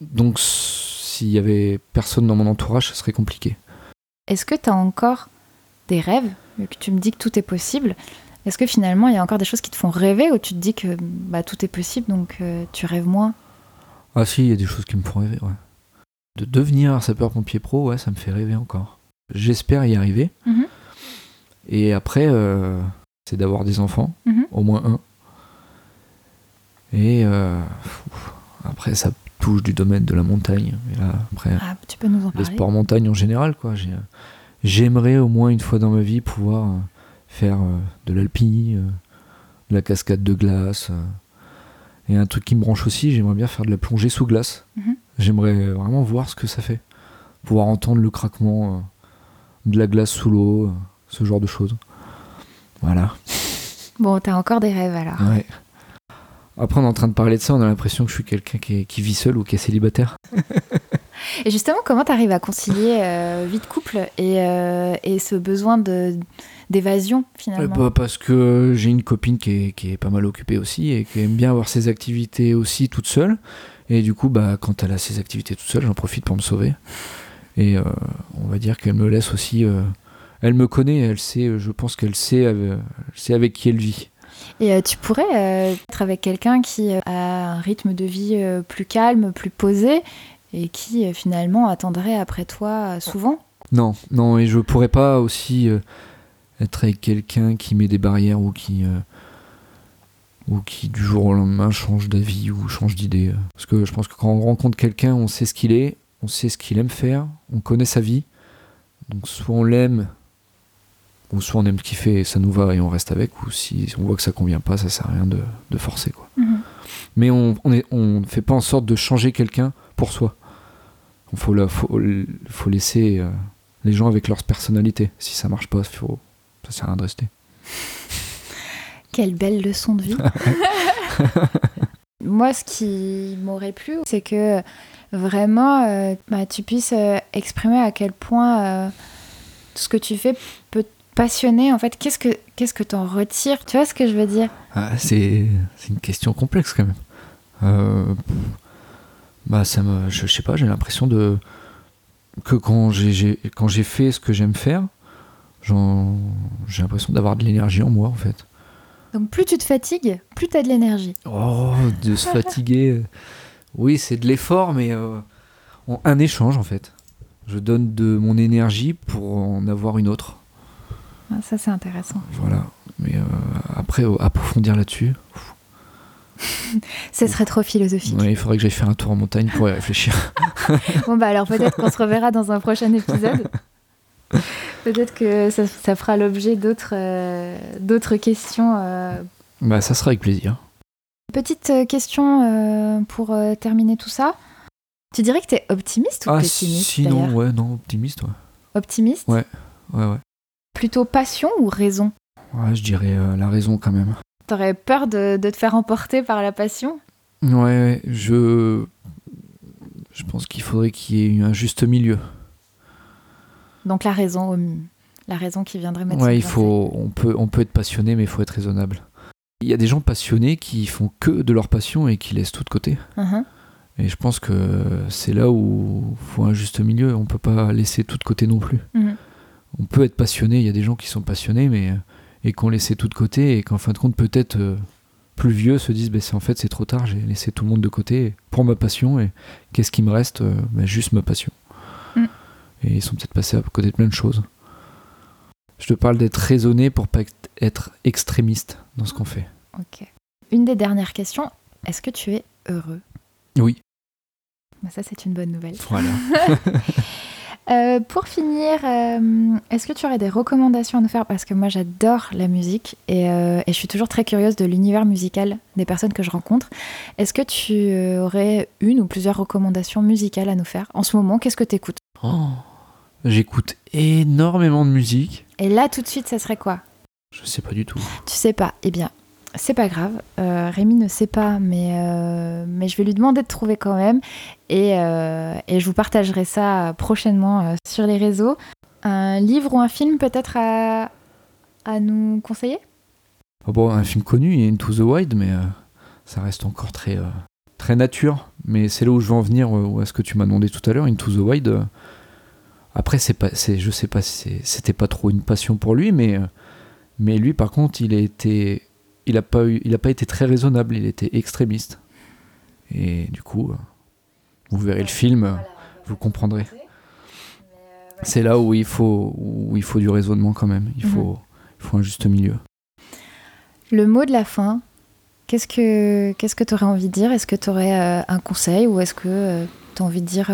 Speaker 2: Donc s'il y avait personne dans mon entourage, ce serait compliqué.
Speaker 1: Est-ce que tu as encore des rêves, vu que tu me dis que tout est possible Est-ce que finalement il y a encore des choses qui te font rêver ou tu te dis que bah, tout est possible donc euh, tu rêves moins?
Speaker 2: Ah si, il y a des choses qui me font rêver, ouais. De devenir sapeur-pompier pro, ouais, ça me fait rêver encore. J'espère y arriver.
Speaker 1: Mhm.
Speaker 2: Et après, euh, c'est d'avoir des enfants,
Speaker 1: Mhm.
Speaker 2: au moins un. Et euh, après, ça touche du domaine de la montagne. Et là, après,
Speaker 1: Ah, tu peux nous en
Speaker 2: les
Speaker 1: parler?
Speaker 2: sports montagne en général, quoi. J'ai- J'aimerais au moins une fois dans ma vie pouvoir faire euh, de l'alpini, euh, de la cascade de glace. euh. Et un truc qui me branche aussi, j'aimerais bien faire de la plongée sous glace.
Speaker 1: Mhm.
Speaker 2: J'aimerais vraiment voir ce que ça fait. Pouvoir entendre le craquement de la glace sous l'eau, ce genre de choses. Voilà.
Speaker 1: Bon, t'as encore des rêves alors.
Speaker 2: Ouais. Après, on est en train de parler de ça, on a l'impression que je suis quelqu'un qui, vit seul ou qui est célibataire.
Speaker 1: Et justement, comment t'arrives à concilier euh, vie de couple et, euh, et ce besoin de d'évasion
Speaker 2: Euh,
Speaker 1: finalement
Speaker 2: bah, parce que j'ai une copine qui est, qui est pas mal occupée aussi et qui aime bien avoir ses activités aussi toute seule. Et du coup, bah, quand elle a ses activités toute seule, j'en profite pour me sauver. Et euh, on va dire qu'elle me laisse aussi. euh, elle me connaît, elle sait, je pense qu'elle sait, euh, sait avec qui elle vit.
Speaker 1: Et euh, tu pourrais euh, être avec quelqu'un qui euh, a un rythme de vie euh, plus calme, plus posé et qui euh, finalement attendrait après toi euh, souvent?
Speaker 2: Non, non, et je pourrais pas aussi euh, être avec quelqu'un qui met des barrières ou qui, euh, ou qui du jour au lendemain change d'avis ou change d'idée. Parce que je pense que quand on rencontre quelqu'un, on sait ce qu'il est, on sait ce qu'il aime faire, on connaît sa vie. Donc soit on l'aime, ou soit on aime ce qu'il fait et ça nous va et on reste avec, ou si on voit que ça convient pas, ça sert à rien de, de forcer. Quoi. Mais on on est- on ne fait pas en sorte de changer quelqu'un pour soi. Il faut, la- faut, faut laisser euh, les gens avec leur personnalité. Si ça marche pas, faut, ça sert à rien de rester.
Speaker 1: Quelle belle leçon de vie. Moi, ce qui m'aurait plu, c'est que vraiment, euh, bah, tu puisses euh, exprimer à quel point euh, tout ce que tu fais peut te passionner. En fait, qu'est-ce que qu'est-ce que t'en retires? Tu vois ce que je veux dire?
Speaker 2: Ah, c'est c'est une question complexe quand même. Bah ça me, je, je sais pas, j'ai l'impression de que quand j'ai- quand j'ai fait ce que j'aime faire, j'ai l'impression d'avoir de l'énergie en moi en fait.
Speaker 1: Donc, plus tu te fatigues, plus tu as de l'énergie.
Speaker 2: Oh, de se fatiguer. Oui, c'est de l'effort, mais euh, en- un échange en fait. Je donne de mon énergie pour en avoir une autre.
Speaker 1: Ah, ça, c'est intéressant.
Speaker 2: Voilà. Mais euh, après, euh, approfondir là-dessus,
Speaker 1: Ce serait trop philosophique.
Speaker 2: ouais, il faudrait que j'aille faire un tour en montagne pour y réfléchir.
Speaker 1: Bon, bah alors peut-être qu'on se reverra dans un prochain épisode. Peut-être que ça, ça fera l'objet d'autres euh, d'autres questions. euh.
Speaker 2: bah, ça sera avec plaisir.
Speaker 1: Petite euh, question euh, pour euh, terminer tout ça. Tu dirais que tu es optimiste ou
Speaker 2: Ah,
Speaker 1: pessimiste
Speaker 2: sinon, ouais, non, optimiste, ouais.
Speaker 1: Optimiste
Speaker 2: Ouais. Ouais, ouais.
Speaker 1: Plutôt passion ou raison
Speaker 2: Ouais, je dirais euh, la raison quand même.
Speaker 1: T'aurais peur de, de te faire emporter par la passion?
Speaker 2: Ouais, ouais, je. Je pense qu'il faudrait qu'il y ait eu un juste milieu.
Speaker 1: Donc la raison, euh, la raison qui viendrait mettre
Speaker 2: Ouais, il faut, on peut, on peut être passionné, mais il faut être raisonnable. Il y a des gens passionnés qui font que de leur passion et qui laissent tout de côté.
Speaker 1: Mhm.
Speaker 2: Et je pense que c'est là où il faut un juste milieu. On peut pas laisser tout de côté non plus.
Speaker 1: Mhm.
Speaker 2: On peut être passionné. Il y a des gens qui sont passionnés, mais et qui ont laissé tout de côté et qu'en fin de compte, peut-être euh, plus vieux, se disent, bah, en fait c'est trop tard. J'ai laissé tout le monde de côté pour ma passion et qu'est-ce qui me reste Euh, bah, Juste ma passion.
Speaker 1: Mhm.
Speaker 2: Et ils sont peut-être passés à côté de plein de choses. Je te parle d'être raisonné pour pas être extrémiste dans ce qu'on fait.
Speaker 1: Ok. Une des dernières questions, est-ce que tu es heureux?
Speaker 2: Oui.
Speaker 1: Bah, Ça, c'est une bonne nouvelle.
Speaker 2: Voilà.
Speaker 1: Euh, pour finir, euh, est-ce que tu aurais des recommandations à nous faire? Parce que moi, j'adore la musique et, euh, et je suis toujours très curieuse de l'univers musical des personnes que je rencontre. Est-ce que tu aurais une ou plusieurs recommandations musicales à nous faire? En ce moment, qu'est-ce que tu écoutes
Speaker 2: Oh. J'écoute énormément de musique.
Speaker 1: Et là, tout de suite, ça serait quoi?
Speaker 2: Je sais pas du tout.
Speaker 1: Tu sais pas Eh bien, c'est pas grave. Euh, Rémi ne sait pas, mais, euh, mais je vais lui demander de trouver quand même. Et, euh, et je vous partagerai ça prochainement sur les réseaux. Un livre ou un film peut-être à, à nous conseiller?
Speaker 2: Ah bon, un film connu, Into the Wild, mais ça reste encore très, très nature. Mais c'est là où je veux en venir, à ce que tu m'as demandé tout à l'heure, Into the Wild. Après, c'est pas, c'est, je sais pas si c'était pas trop une passion pour lui, mais, euh, mais lui, par contre, il a été, il a pas eu, il a pas été très raisonnable, il était extrémiste. Et du coup, euh, vous verrez le film, euh, vous comprendrez. C'est là où il faut, où il faut du raisonnement quand même. Il
Speaker 1: Mhm.
Speaker 2: faut, il faut un juste milieu.
Speaker 1: Le mot de la fin, Qu'est-ce que qu'est-ce que tu aurais envie de dire? Est-ce que tu aurais un conseil ou est-ce que tu as envie de dire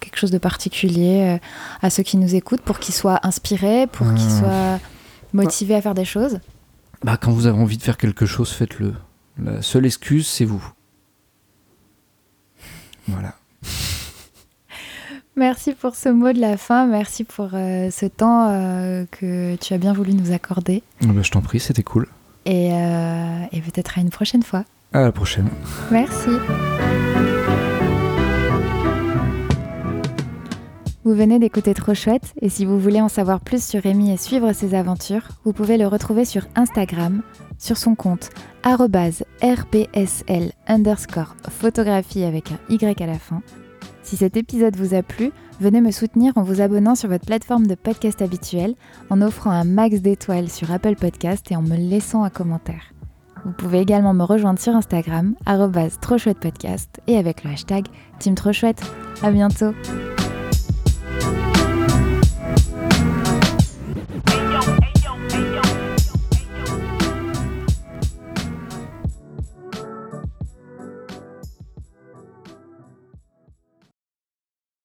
Speaker 1: quelque chose de particulier à ceux qui nous écoutent pour qu'ils soient inspirés, pour qu'ils soient motivés à faire des choses?
Speaker 2: Bah, Quand vous avez envie de faire quelque chose, faites-le. La seule excuse, c'est vous. Voilà.
Speaker 1: Merci pour ce mot de la fin, merci pour euh, ce temps euh, que tu as bien voulu nous accorder.
Speaker 2: Ah bah, je t'en prie, c'était cool.
Speaker 1: Et, euh, et peut-être à une prochaine fois.
Speaker 2: À la prochaine.
Speaker 1: Merci. Vous venez d'écouter Trop Chouette, et si vous voulez en savoir plus sur Rémi et suivre ses aventures, vous pouvez le retrouver sur Instagram, sur son compte rpsl underscore photographie avec un Y à la fin. Si cet épisode vous a plu, venez me soutenir en vous abonnant sur votre plateforme de podcast habituelle, en offrant un max d'étoiles sur Apple Podcast et en me laissant un commentaire. Vous pouvez également me rejoindre sur Instagram, podcast et avec le hashtag Team Trop Chouette. Bientôt!